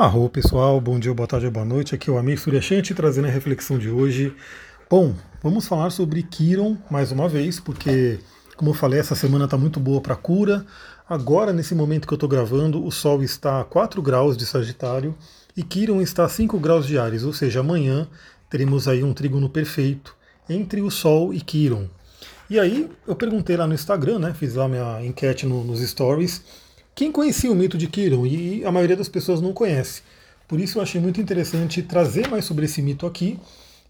Arro pessoal, bom dia, boa tarde, boa noite. Aqui é o Amir Suryashanti trazendo a reflexão de hoje. Bom, vamos falar sobre Kiron mais uma vez, porque, como eu falei, essa semana está muito boa para cura. Agora, nesse momento que eu estou gravando, o Sol está a 4 graus de Sagitário e Kiron está a 5 graus de Ares, ou seja, amanhã teremos aí um trígono perfeito entre o Sol e Kiron. E aí, eu perguntei lá no Instagram, né, fiz lá minha enquete no, nos stories quem conhecia o mito de Kiron? E a maioria das pessoas não conhece. Por isso eu achei muito interessante trazer mais sobre esse mito aqui.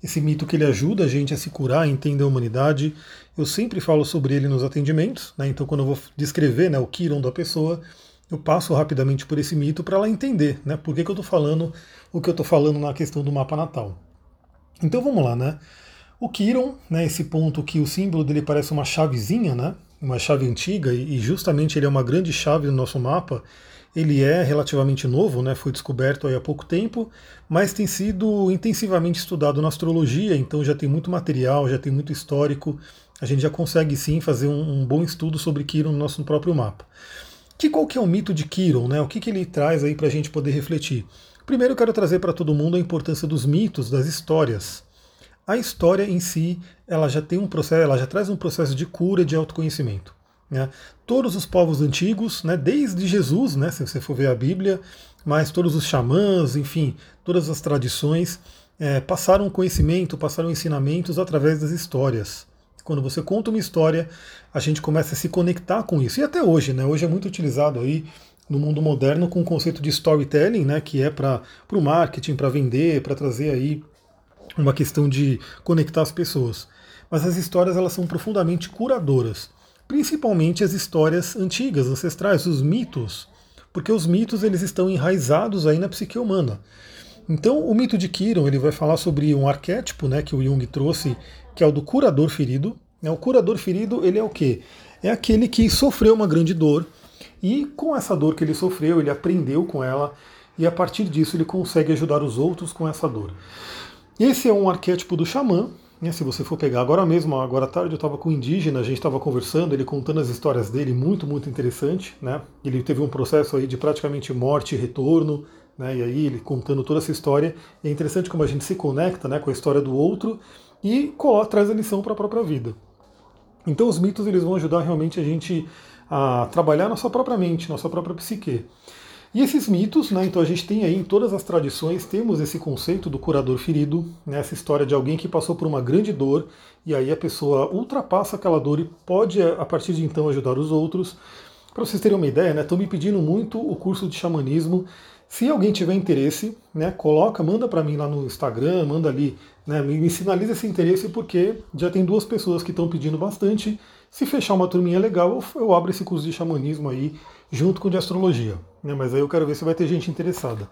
Esse mito que ele ajuda a gente a se curar, a entender a humanidade. Eu sempre falo sobre ele nos atendimentos, né? então quando eu vou descrever né, o Kiron da pessoa, eu passo rapidamente por esse mito para ela entender né, por que, que eu estou falando o que eu estou falando na questão do mapa natal. Então vamos lá, né? O Kiron, né, esse ponto que o símbolo dele parece uma chavezinha, né? Uma chave antiga, e justamente ele é uma grande chave no nosso mapa. Ele é relativamente novo, né? foi descoberto há pouco tempo, mas tem sido intensivamente estudado na astrologia, então já tem muito material, já tem muito histórico. A gente já consegue sim fazer um, um bom estudo sobre Quiron no nosso próprio mapa. Que qual que é o mito de Quiron, né? O que, que ele traz aí para a gente poder refletir? Primeiro eu quero trazer para todo mundo a importância dos mitos, das histórias a história em si ela já tem um processo, ela já traz um processo de cura de autoconhecimento. Né? Todos os povos antigos, né, desde Jesus, né, se você for ver a Bíblia, mas todos os xamãs, enfim, todas as tradições é, passaram conhecimento, passaram ensinamentos através das histórias. Quando você conta uma história, a gente começa a se conectar com isso. E até hoje, né? Hoje é muito utilizado aí no mundo moderno com o conceito de storytelling, né? Que é para o marketing, para vender, para trazer aí uma questão de conectar as pessoas. Mas as histórias elas são profundamente curadoras, principalmente as histórias antigas, ancestrais, os mitos, porque os mitos eles estão enraizados aí na psique humana. Então, o mito de Kiron ele vai falar sobre um arquétipo, né, que o Jung trouxe, que é o do curador ferido. O curador ferido ele é o quê? É aquele que sofreu uma grande dor e com essa dor que ele sofreu, ele aprendeu com ela e a partir disso ele consegue ajudar os outros com essa dor. Esse é um arquétipo do xamã. Né? Se você for pegar agora mesmo, agora à tarde eu estava com um indígena, a gente estava conversando, ele contando as histórias dele, muito, muito interessante. Né? Ele teve um processo aí de praticamente morte e retorno, né? e aí ele contando toda essa história. É interessante como a gente se conecta né, com a história do outro e traz a lição para a própria vida. Então os mitos eles vão ajudar realmente a gente a trabalhar nossa própria mente, nossa própria psique. E esses mitos, né, então a gente tem aí em todas as tradições, temos esse conceito do curador ferido, né, essa história de alguém que passou por uma grande dor e aí a pessoa ultrapassa aquela dor e pode, a partir de então, ajudar os outros. Para vocês terem uma ideia, estão né, me pedindo muito o curso de xamanismo. Se alguém tiver interesse, né, coloca, manda para mim lá no Instagram, manda ali, né, me sinaliza esse interesse, porque já tem duas pessoas que estão pedindo bastante. Se fechar uma turminha legal, eu abro esse curso de xamanismo aí junto com o de astrologia. Né? Mas aí eu quero ver se vai ter gente interessada.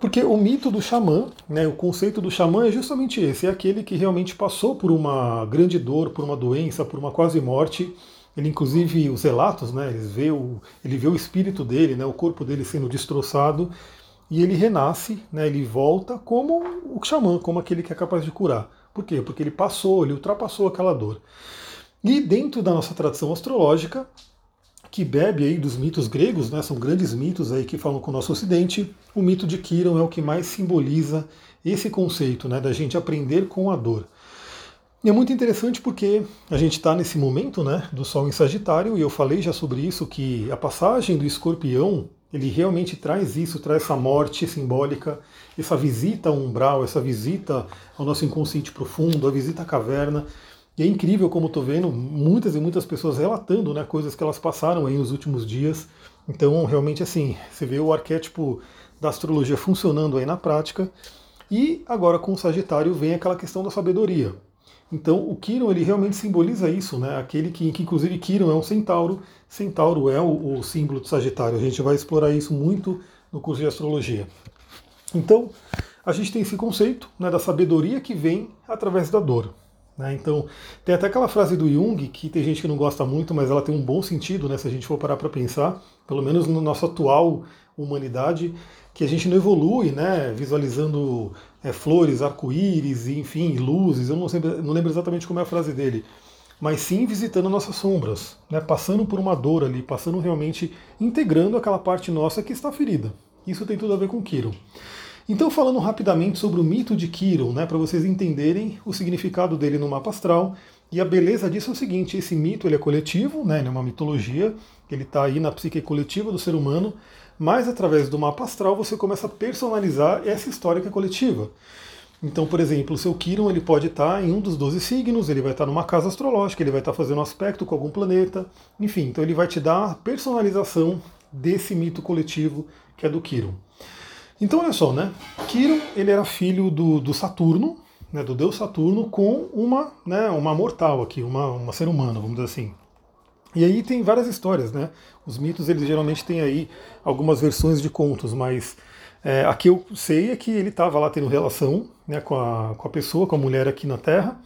Porque o mito do xamã, né, o conceito do xamã é justamente esse: é aquele que realmente passou por uma grande dor, por uma doença, por uma quase morte. Ele, inclusive, os relatos, né, ele vê o, ele vê o espírito dele, né, o corpo dele sendo destroçado, e ele renasce, né, ele volta como o xamã, como aquele que é capaz de curar. Por quê? Porque ele passou, ele ultrapassou aquela dor. E dentro da nossa tradição astrológica, que bebe aí dos mitos gregos, né? São grandes mitos aí que falam com o nosso Ocidente. O mito de Quiron é o que mais simboliza esse conceito, né? Da gente aprender com a dor. E é muito interessante porque a gente está nesse momento, né? Do Sol em Sagitário e eu falei já sobre isso que a passagem do Escorpião ele realmente traz isso, traz essa morte simbólica, essa visita ao umbral, essa visita ao nosso inconsciente profundo, a visita à caverna. E é incrível como estou vendo muitas e muitas pessoas relatando né, coisas que elas passaram aí nos últimos dias. Então, realmente, assim, você vê o arquétipo da astrologia funcionando aí na prática. E agora com o Sagitário vem aquela questão da sabedoria. Então, o Quiron ele realmente simboliza isso, né? Aquele que, que inclusive Quiron é um centauro. Centauro é o, o símbolo do Sagitário. A gente vai explorar isso muito no curso de astrologia. Então, a gente tem esse conceito né, da sabedoria que vem através da dor. Né? Então, tem até aquela frase do Jung, que tem gente que não gosta muito, mas ela tem um bom sentido, né, se a gente for parar para pensar, pelo menos na nossa atual humanidade, que a gente não evolui né, visualizando é, flores, arco-íris, enfim, luzes, eu não, não lembro exatamente como é a frase dele, mas sim visitando nossas sombras, né, passando por uma dor ali, passando realmente, integrando aquela parte nossa que está ferida. Isso tem tudo a ver com Kiron. Então, falando rapidamente sobre o mito de Kiron, né, para vocês entenderem o significado dele no mapa astral. E a beleza disso é o seguinte: esse mito ele é coletivo, né, ele é uma mitologia, ele está aí na psique coletiva do ser humano, mas através do mapa astral você começa a personalizar essa história que é coletiva. Então, por exemplo, o seu Kiron ele pode estar em um dos 12 signos, ele vai estar numa casa astrológica, ele vai estar fazendo um aspecto com algum planeta, enfim, então ele vai te dar a personalização desse mito coletivo que é do Kiron. Então, olha só, né? Kiron ele era filho do, do Saturno, né, do deus Saturno, com uma, né, uma mortal aqui, uma, uma ser humana, vamos dizer assim. E aí tem várias histórias, né? Os mitos eles geralmente têm aí algumas versões de contos, mas é, a que eu sei é que ele estava lá tendo relação né, com, a, com a pessoa, com a mulher aqui na Terra,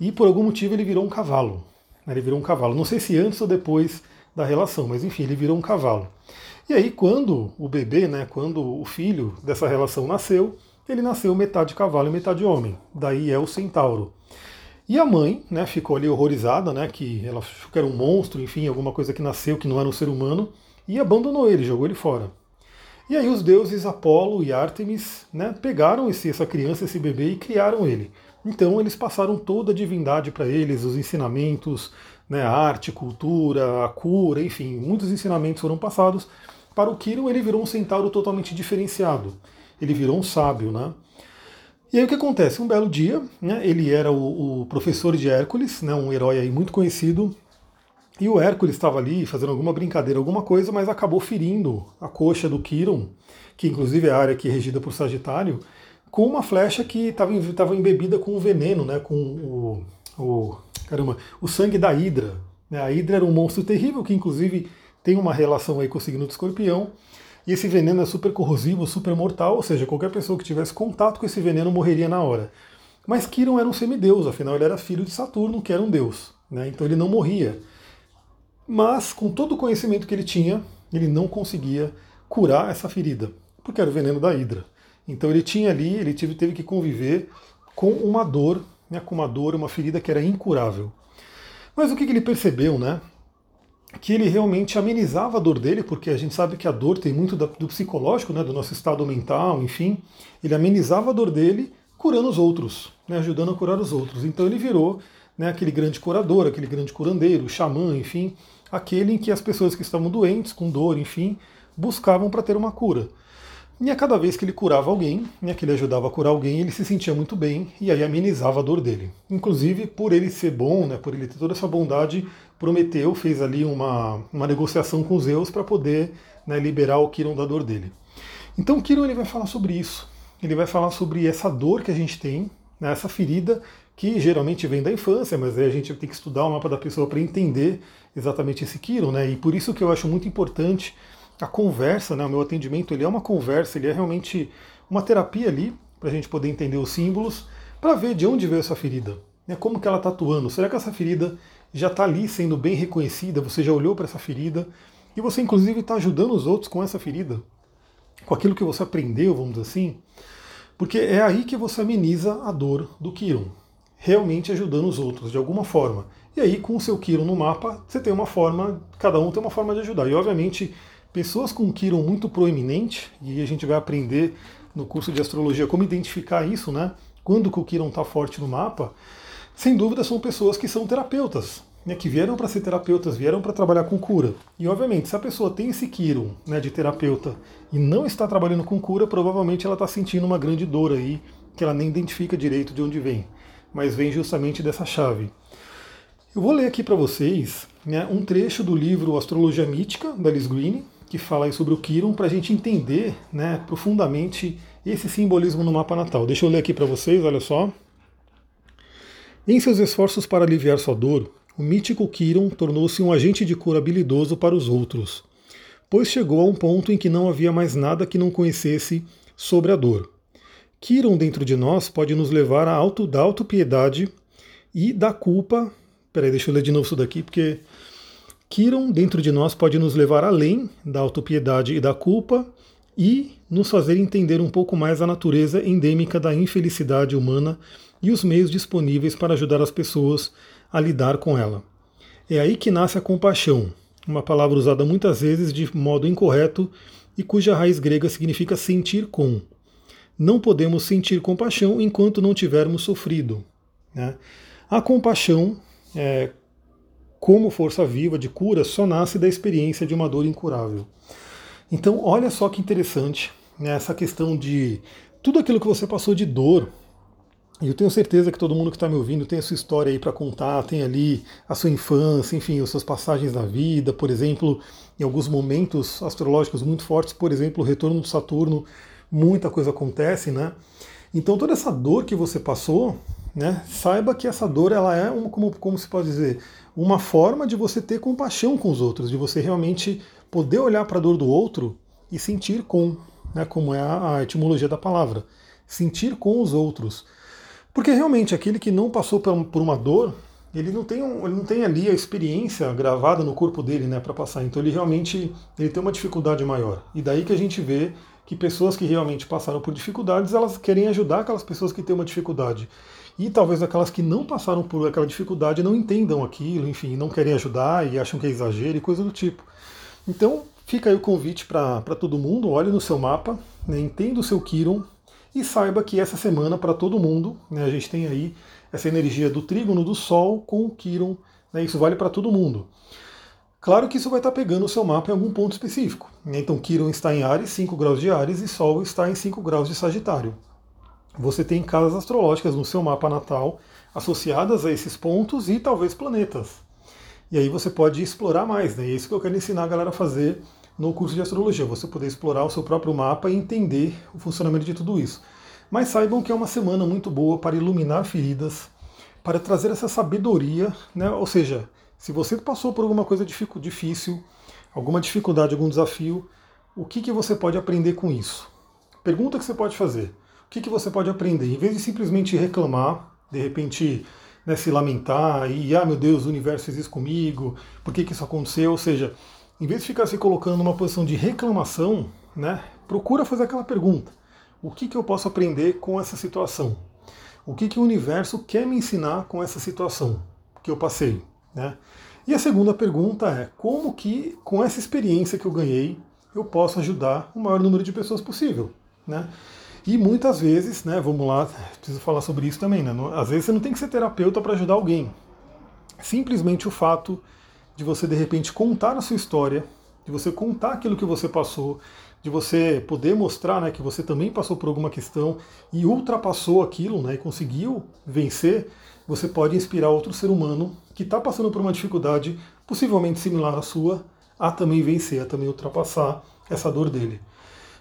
e por algum motivo ele virou um cavalo. Né, ele virou um cavalo. Não sei se antes ou depois da relação, mas enfim, ele virou um cavalo. E aí, quando o bebê, né, quando o filho dessa relação nasceu, ele nasceu metade cavalo e metade homem. Daí é o centauro. E a mãe né, ficou ali horrorizada, né, que ela achou que era um monstro, enfim, alguma coisa que nasceu que não era um ser humano, e abandonou ele, jogou ele fora. E aí os deuses Apolo e Ártemis né, pegaram esse, essa criança, esse bebê, e criaram ele. Então eles passaram toda a divindade para eles, os ensinamentos, né, arte, cultura, a cura, enfim, muitos ensinamentos foram passados. Para o Kiron ele virou um centauro totalmente diferenciado. Ele virou um sábio, né? E aí o que acontece? Um belo dia, né, ele era o, o professor de Hércules, né, um herói aí muito conhecido, e o Hércules estava ali fazendo alguma brincadeira, alguma coisa, mas acabou ferindo a coxa do Quiron, que inclusive é a área que é regida por Sagitário, com uma flecha que estava embebida com o veneno, né, com o, o, caramba, o sangue da Hidra. Né? A Hidra era um monstro terrível que inclusive tem uma relação aí com o signo do escorpião. E esse veneno é super corrosivo, super mortal, ou seja, qualquer pessoa que tivesse contato com esse veneno morreria na hora. Mas Quiron era um semideus, afinal ele era filho de Saturno, que era um deus. Né? Então ele não morria. Mas, com todo o conhecimento que ele tinha, ele não conseguia curar essa ferida, porque era o veneno da hidra. Então ele tinha ali, ele teve, teve que conviver com uma dor, né, com uma dor, uma ferida que era incurável. Mas o que, que ele percebeu, né? Que ele realmente amenizava a dor dele, porque a gente sabe que a dor tem muito do psicológico, né, do nosso estado mental, enfim. Ele amenizava a dor dele curando os outros, né, ajudando a curar os outros. Então ele virou né, aquele grande curador, aquele grande curandeiro, xamã, enfim, aquele em que as pessoas que estavam doentes, com dor, enfim, buscavam para ter uma cura. E a cada vez que ele curava alguém, né, que ele ajudava a curar alguém, ele se sentia muito bem e aí amenizava a dor dele. Inclusive, por ele ser bom, né, por ele ter toda essa bondade, Prometeu fez ali uma, uma negociação com Zeus para poder né, liberar o Kiron da dor dele. Então, Kiron ele vai falar sobre isso. Ele vai falar sobre essa dor que a gente tem, né, essa ferida que geralmente vem da infância, mas aí a gente tem que estudar o mapa da pessoa para entender exatamente esse Kiron, né? E por isso que eu acho muito importante a conversa, né? O meu atendimento ele é uma conversa, ele é realmente uma terapia ali para a gente poder entender os símbolos, para ver de onde veio essa ferida, né? Como que ela está atuando? Será que essa ferida já está ali sendo bem reconhecida? Você já olhou para essa ferida e você inclusive está ajudando os outros com essa ferida, com aquilo que você aprendeu, vamos dizer assim, porque é aí que você ameniza a dor do Kiron realmente ajudando os outros de alguma forma. E aí, com o seu Kiron no mapa, você tem uma forma, cada um tem uma forma de ajudar. E obviamente, pessoas com Kiron muito proeminente, e a gente vai aprender no curso de astrologia como identificar isso, né? Quando o Kiron está forte no mapa, sem dúvida são pessoas que são terapeutas, né, que vieram para ser terapeutas, vieram para trabalhar com cura. E obviamente, se a pessoa tem esse Kiron né, de terapeuta e não está trabalhando com cura, provavelmente ela está sentindo uma grande dor aí, que ela nem identifica direito de onde vem mas vem justamente dessa chave. Eu vou ler aqui para vocês né, um trecho do livro Astrologia Mítica, da Liz Green, que fala sobre o Quiron, para a gente entender né, profundamente esse simbolismo no mapa natal. Deixa eu ler aqui para vocês, olha só. Em seus esforços para aliviar sua dor, o mítico Quiron tornou-se um agente de cura habilidoso para os outros, pois chegou a um ponto em que não havia mais nada que não conhecesse sobre a dor. Kiron dentro de nós pode nos levar à auto, da autopiedade e da culpa. Peraí, deixa eu ler de novo isso daqui, porque Kiron dentro de nós pode nos levar além da autopiedade e da culpa e nos fazer entender um pouco mais a natureza endêmica da infelicidade humana e os meios disponíveis para ajudar as pessoas a lidar com ela. É aí que nasce a compaixão, uma palavra usada muitas vezes de modo incorreto e cuja raiz grega significa sentir com. Não podemos sentir compaixão enquanto não tivermos sofrido. Né? A compaixão, é, como força viva de cura, só nasce da experiência de uma dor incurável. Então, olha só que interessante né, essa questão de tudo aquilo que você passou de dor. E eu tenho certeza que todo mundo que está me ouvindo tem a sua história aí para contar, tem ali a sua infância, enfim, as suas passagens na vida, por exemplo, em alguns momentos astrológicos muito fortes, por exemplo, o retorno do Saturno, muita coisa acontece, né? Então toda essa dor que você passou, né, saiba que essa dor ela é, um, como, como se pode dizer, uma forma de você ter compaixão com os outros, de você realmente poder olhar para a dor do outro e sentir com, né, como é a, a etimologia da palavra, sentir com os outros. Porque realmente aquele que não passou por uma dor, ele não tem, um, ele não tem ali a experiência gravada no corpo dele né, para passar. Então ele realmente ele tem uma dificuldade maior. E daí que a gente vê que pessoas que realmente passaram por dificuldades, elas querem ajudar aquelas pessoas que têm uma dificuldade. E talvez aquelas que não passaram por aquela dificuldade não entendam aquilo, enfim, não querem ajudar e acham que é exagero e coisa do tipo. Então, fica aí o convite para todo mundo, olhe no seu mapa, né, entenda o seu Kiron, e saiba que essa semana, para todo mundo, né, a gente tem aí essa energia do trígono do Sol com o Quiron, né, isso vale para todo mundo. Claro que isso vai estar tá pegando o seu mapa em algum ponto específico. Né, então, Quiron está em Ares, 5 graus de Ares, e Sol está em 5 graus de Sagitário. Você tem casas astrológicas no seu mapa natal associadas a esses pontos e talvez planetas. E aí você pode explorar mais, né? E é isso que eu quero ensinar a galera a fazer no curso de astrologia, você poder explorar o seu próprio mapa e entender o funcionamento de tudo isso. Mas saibam que é uma semana muito boa para iluminar feridas, para trazer essa sabedoria, né? ou seja, se você passou por alguma coisa difícil, alguma dificuldade, algum desafio, o que, que você pode aprender com isso? Pergunta que você pode fazer. Que, que você pode aprender? Em vez de simplesmente reclamar, de repente né, se lamentar e, ah, meu Deus, o universo fez isso comigo, por que, que isso aconteceu? Ou seja, em vez de ficar se colocando numa posição de reclamação, né, procura fazer aquela pergunta: o que, que eu posso aprender com essa situação? O que, que o universo quer me ensinar com essa situação que eu passei? Né? E a segunda pergunta é: como que, com essa experiência que eu ganhei, eu posso ajudar o maior número de pessoas possível? Né? E muitas vezes, né, vamos lá, preciso falar sobre isso também, né? Às vezes você não tem que ser terapeuta para ajudar alguém. Simplesmente o fato de você de repente contar a sua história, de você contar aquilo que você passou, de você poder mostrar né, que você também passou por alguma questão e ultrapassou aquilo né, e conseguiu vencer, você pode inspirar outro ser humano que está passando por uma dificuldade possivelmente similar à sua a também vencer, a também ultrapassar essa dor dele.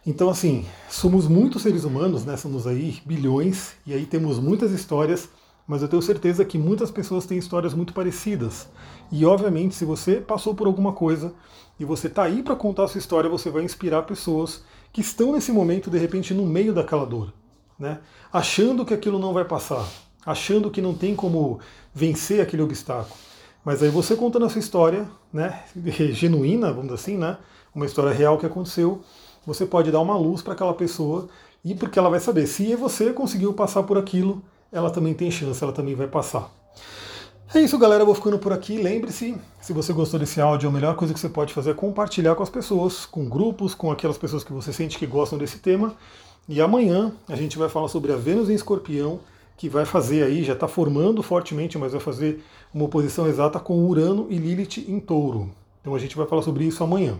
Então, assim, somos muitos seres humanos, né? Somos aí bilhões, e aí temos muitas histórias mas eu tenho certeza que muitas pessoas têm histórias muito parecidas. E obviamente, se você passou por alguma coisa e você está aí para contar a sua história, você vai inspirar pessoas que estão nesse momento, de repente, no meio daquela dor, né? achando que aquilo não vai passar, achando que não tem como vencer aquele obstáculo. Mas aí você contando a sua história, né, genuína, vamos dizer assim, né, uma história real que aconteceu, você pode dar uma luz para aquela pessoa e porque ela vai saber se você conseguiu passar por aquilo, ela também tem chance, ela também vai passar. É isso, galera. Eu vou ficando por aqui. Lembre-se, se você gostou desse áudio, a melhor coisa que você pode fazer é compartilhar com as pessoas, com grupos, com aquelas pessoas que você sente que gostam desse tema. E amanhã a gente vai falar sobre a Vênus em Escorpião, que vai fazer aí, já está formando fortemente, mas vai fazer uma oposição exata com Urano e Lilith em Touro. Então a gente vai falar sobre isso amanhã.